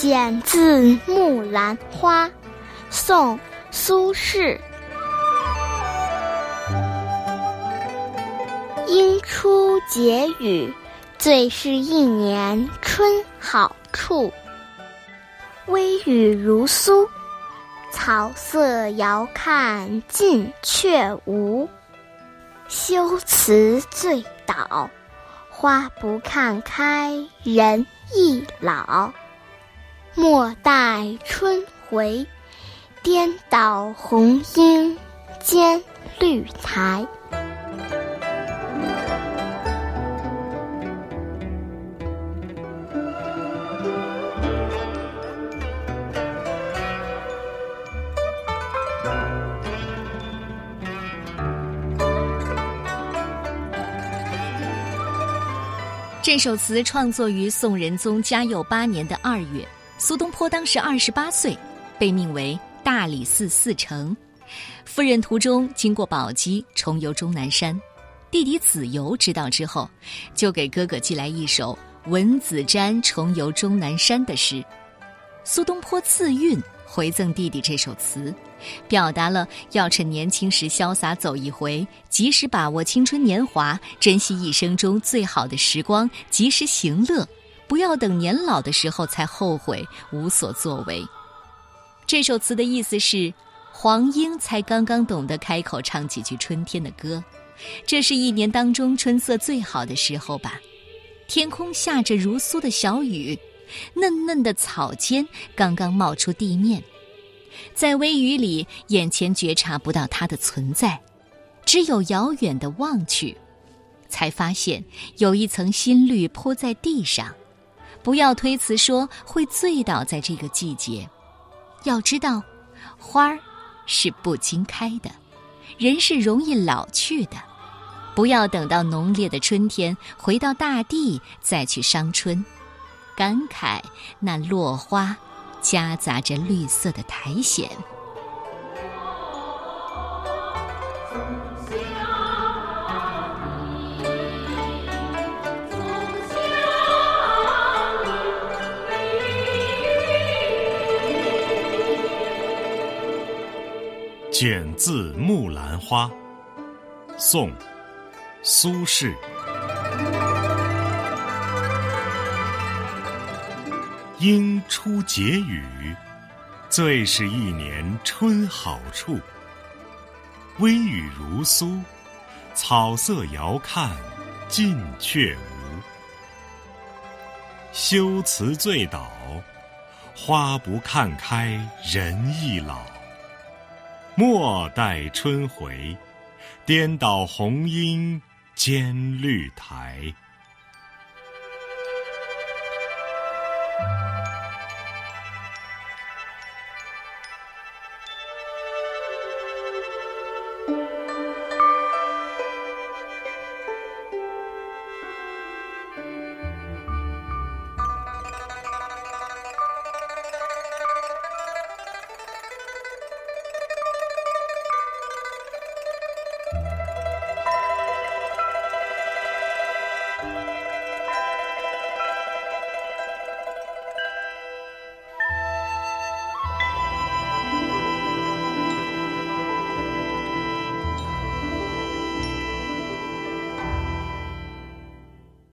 剪自《木兰花》，宋·苏轼。应出解语，最是一年春好处。微雨如酥，草色遥看近却无。修辞醉倒，花不看开人易老。莫待春回，颠倒红英兼绿苔。这首词创作于宋仁宗嘉佑八年的二月。苏东坡当时二十八岁，被命为大理寺寺丞。赴任途中经过宝鸡，重游终南山。弟弟子由知道之后，就给哥哥寄来一首《闻子瞻重游终南山》的诗。苏东坡自韵回赠弟弟这首词。表达了要趁年轻时潇洒走一回，及时把握青春年华，珍惜一生中最好的时光，及时行乐，不要等年老的时候才后悔无所作为。这首词的意思是，黄莺才刚刚懂得开口唱几句春天的歌，这是一年当中春色最好的时候吧。天空下着如酥的小雨，嫩嫩的草尖刚刚冒出地面。在微雨里，眼前觉察不到它的存在，只有遥远的望去，才发现有一层新绿铺在地上。不要推辞说会醉倒在这个季节，要知道，花儿是不经开的，人是容易老去的。不要等到浓烈的春天，回到大地再去伤春，感慨那落花。夹杂着绿色的苔藓。剪自《木兰花》，宋·苏轼。应出解语，最是一年春好处。微雨如酥，草色遥看近却无。修辞醉倒，花不看开人易老。莫待春回颠倒红缨兼绿苔。